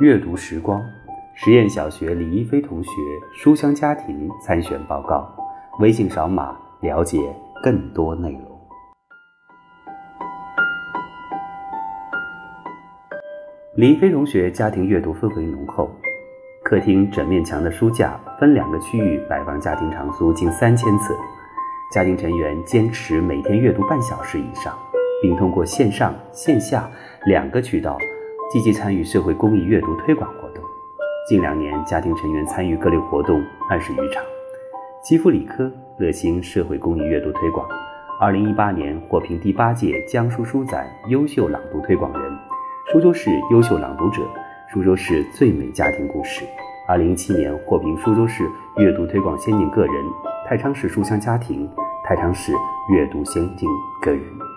阅读时光，实验小学李一飞同学书香家庭参选报告。微信扫码了解更多内容。李一飞同学家庭阅读氛围浓厚，客厅整面墙的书架分两个区域摆放家庭藏书近三千册，家庭成员坚持每天阅读半小时以上，并通过线上线下两个渠道积极参与社会公益阅读推广活动。近两年，家庭成员参与各类活动二十余场。吉福理科热心社会公益阅读推广，二零一八年获评第八届江苏书展优秀朗读推广人。苏州市优秀朗读者，苏州市最美家庭故事。二零一七年获评苏州市阅读推广先进个人，太仓市书香家庭，太仓市阅读先进个人。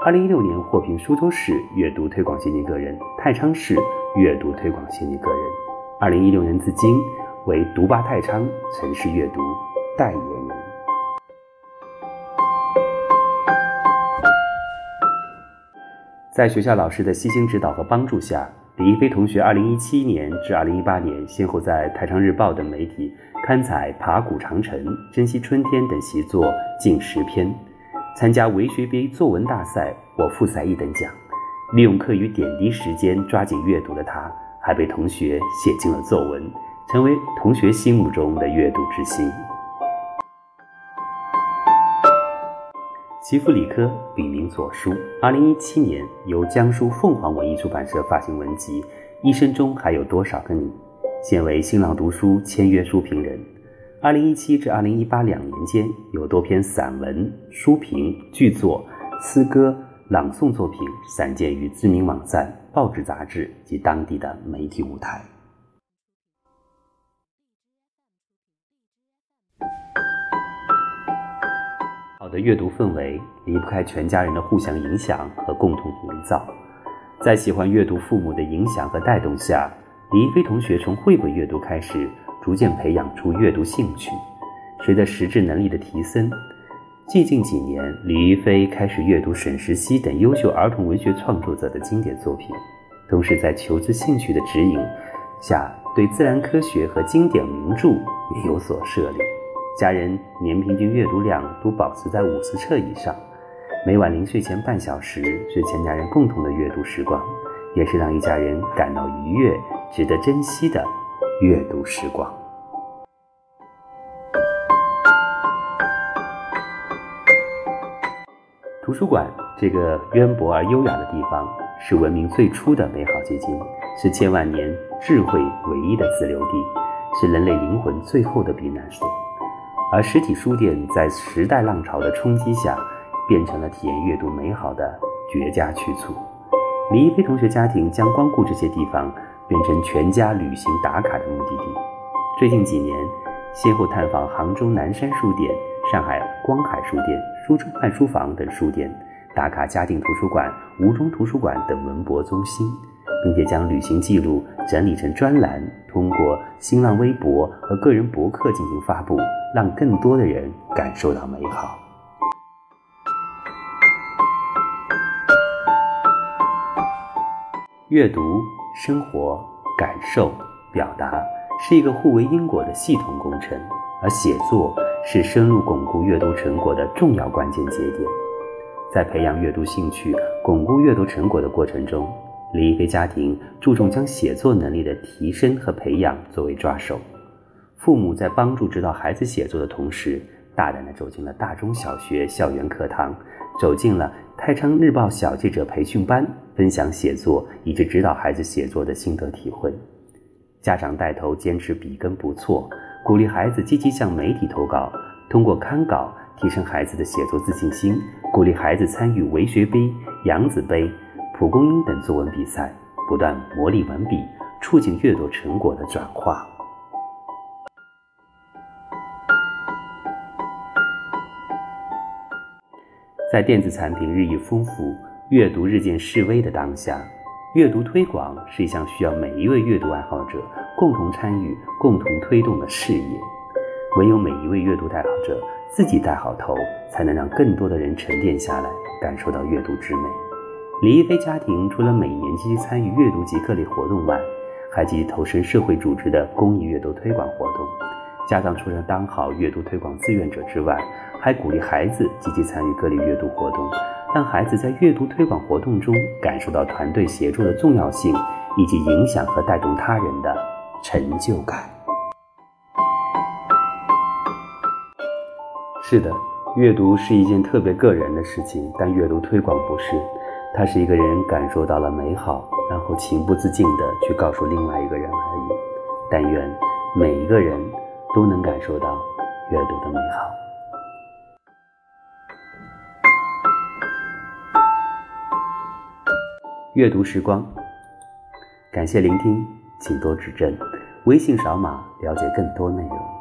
二零一六年获评苏州市阅读推广先进个人，太仓市阅读推广先进个人。二零一六年至今为读吧太仓城市阅读代言人。在学校老师的悉心指导和帮助下，李一飞同学2017年至2018年先后在《太仓日报》等媒体刊载《爬古长城》《珍惜春天》等习作近十篇，参加文学杯作文大赛获复赛一等奖。利用课余点滴时间抓紧阅读的他，还被同学写进了作文，成为同学心目中的阅读之星。吉福理科笔名左书，二零一七年由江苏凤凰文艺出版社发行文集《一生中还有多少个你》，现为新浪读书签约书评人。二零一七至二零一八两年间，有多篇散文、书评、剧作、诗歌、朗诵作品散见于知名网站、报纸、杂志及当地的媒体舞台。好的阅读氛围离不开全家人的互相影响和共同营造。在喜欢阅读父母的影响和带动下，李一飞同学从绘本阅读开始，逐渐培养出阅读兴趣。随着识字能力的提升，最近几年，李一飞开始阅读沈石溪等优秀儿童文学创作者的经典作品，同时在求知兴趣的指引下，对自然科学和经典名著也有所涉猎。家人年平均阅读量都保持在五十册以上，每晚临睡前半小时是全家人共同的阅读时光，也是让一家人感到愉悦、值得珍惜的阅读时光。图书馆这个渊博而优雅的地方，是文明最初的美好结晶，是千万年智慧唯一的自留地，是人类灵魂最后的避难所。而实体书店在时代浪潮的冲击下，变成了体验阅读美好的绝佳去处。李一飞同学家庭将光顾这些地方变成全家旅行打卡的目的地。最近几年，先后探访杭州南山书店、上海光海书店、苏州万书房等书店，打卡嘉定图书馆、吴中图书馆等文博中心。并且将旅行记录整理成专栏，通过新浪微博和个人博客进行发布，让更多的人感受到美好。阅读、生活、感受、表达是一个互为因果的系统工程，而写作是深入巩固阅读成果的重要关键节点。在培养阅读兴趣、巩固阅读成果的过程中，李一飞家庭注重将写作能力的提升和培养作为抓手，父母在帮助指导孩子写作的同时，大胆地走进了大中小学校园课堂，走进了太仓日报小记者培训班，分享写作以及指导孩子写作的心得体会。家长带头坚持笔耕不错，鼓励孩子积极向媒体投稿，通过刊稿提升孩子的写作自信心，鼓励孩子参与文学杯、扬子杯。蒲公英等作文比赛，不断磨砺文笔，促进阅读成果的转化。在电子产品日益丰富、阅读日渐式微的当下，阅读推广是一项需要每一位阅读爱好者共同参与、共同推动的事业。唯有每一位阅读爱好者自己带好头，才能让更多的人沉淀下来，感受到阅读之美。李一飞家庭除了每年积极参与阅读及各类活动外，还积极投身社会组织的公益阅读推广活动。家长除了当好阅读推广志愿者之外，还鼓励孩子积极参与各类阅读活动，让孩子在阅读推广活动中感受到团队协作的重要性，以及影响和带动他人的成就感。是的，阅读是一件特别个人的事情，但阅读推广不是。它是一个人感受到了美好，然后情不自禁地去告诉另外一个人而已。但愿每一个人都能感受到阅读的美好。阅读时光，感谢聆听，请多指正。微信扫码了解更多内容。